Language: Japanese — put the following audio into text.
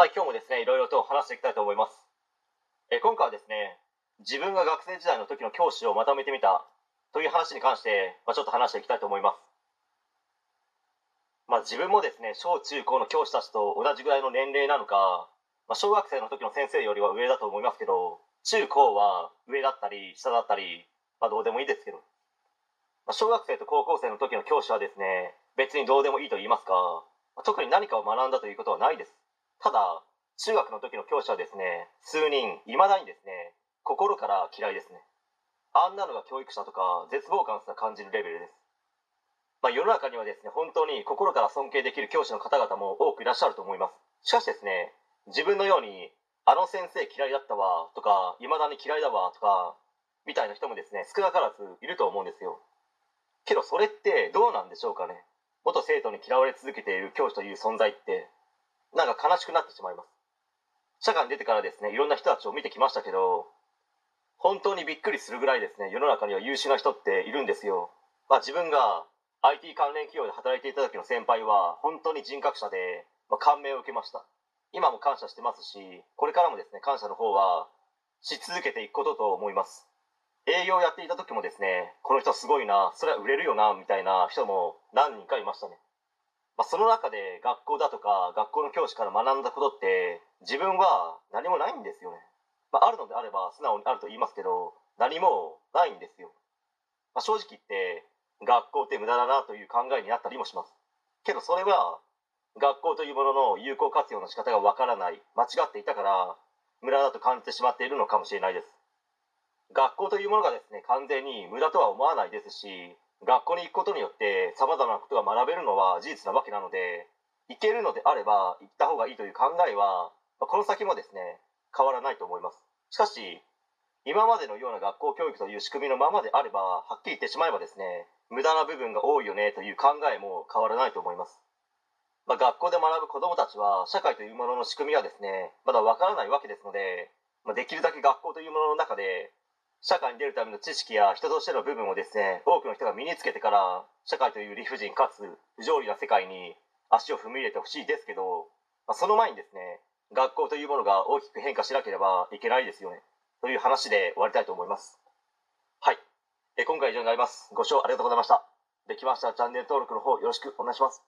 はい、今日もですね、いろいろと話していきたいと思います。え今回はですね、自分が学生時代の時の教師をまとめてみたという話に関して、まあ、ちょっと話していきたいと思います。まあ、自分もですね、小中高の教師たちと同じぐらいの年齢なのか、まあ、小学生の時の先生よりは上だと思いますけど、中高は上だったり下だったり、まあ、どうでもいいですけど、まあ、小学生と高校生の時の教師はですね、別にどうでもいいと言いますか、まあ特に何かを学んだということはないです。ただ中学の時の教師はですね数人いまだにですね心から嫌いですね。あんなのが教育者とか絶望感すら感じるレベルです。まあ世の中にはですね本当に心から尊敬できる教師の方々も多くいらっしゃると思います。しかしですね自分のようにあの先生嫌いだったわとかいまだに嫌いだわとかみたいな人もですね少なからずいると思うんですよ。けどそれってどうなんでしょうかね。元生徒に嫌われ続けている教師という存在ってなんか悲しくなってしまいます。社会に出てからですねいろんな人たちを見てきましたけど本当にびっくりするぐらいですね世の中には優秀な人っているんですよ、まあ、自分が IT 関連企業で働いていた時の先輩は本当に人格者で、まあ、感銘を受けました。今も感謝してますしこれからもですね感謝の方はし続けていくことと思います。営業をやっていた時もですねこの人すごいなそれは売れるよなみたいな人も何人かいましたね。まあ、その中で学校だとか学校の教師から学んだことって自分は何もないんですよね、まあ、あるのであれば素直にあると言いますけど何もないんですよ、まあ、正直言って学校って無駄だなという考えになったりもします。けどそれは学校というものの有効活用の仕方がわからない間違っていたから無駄だと感じてしまっているのかもしれないです。学校というものがですね完全に無駄とは思わないですし学校に行くことによってさまざまなことが学べるのは事実なわけなので行けるのであれば行った方がいいという考えはこの先もですね変わらないと思います。しかし今までのような学校教育という仕組みのままであればはっきり言ってしまえばですね無駄な部分が多いよねという考えも変わらないと思います、まあ、学校で学ぶ子どもたちは社会というものの仕組みはですねまだわからないわけですので、まあ、できるだけ学校というものの中で社会に出るための知識や人としての部分をですね多くの人が身につけてから社会という理不尽かつ不条理な世界に足を踏み入れてほしいですけど、まあ、その前にですね学校というものが大きく変化しなければいけないですよね。という話で終わりたいと思います。はい。え今回以上になります。ご視聴ありがとうございました。できましたらチャンネル登録の方よろしくお願いします。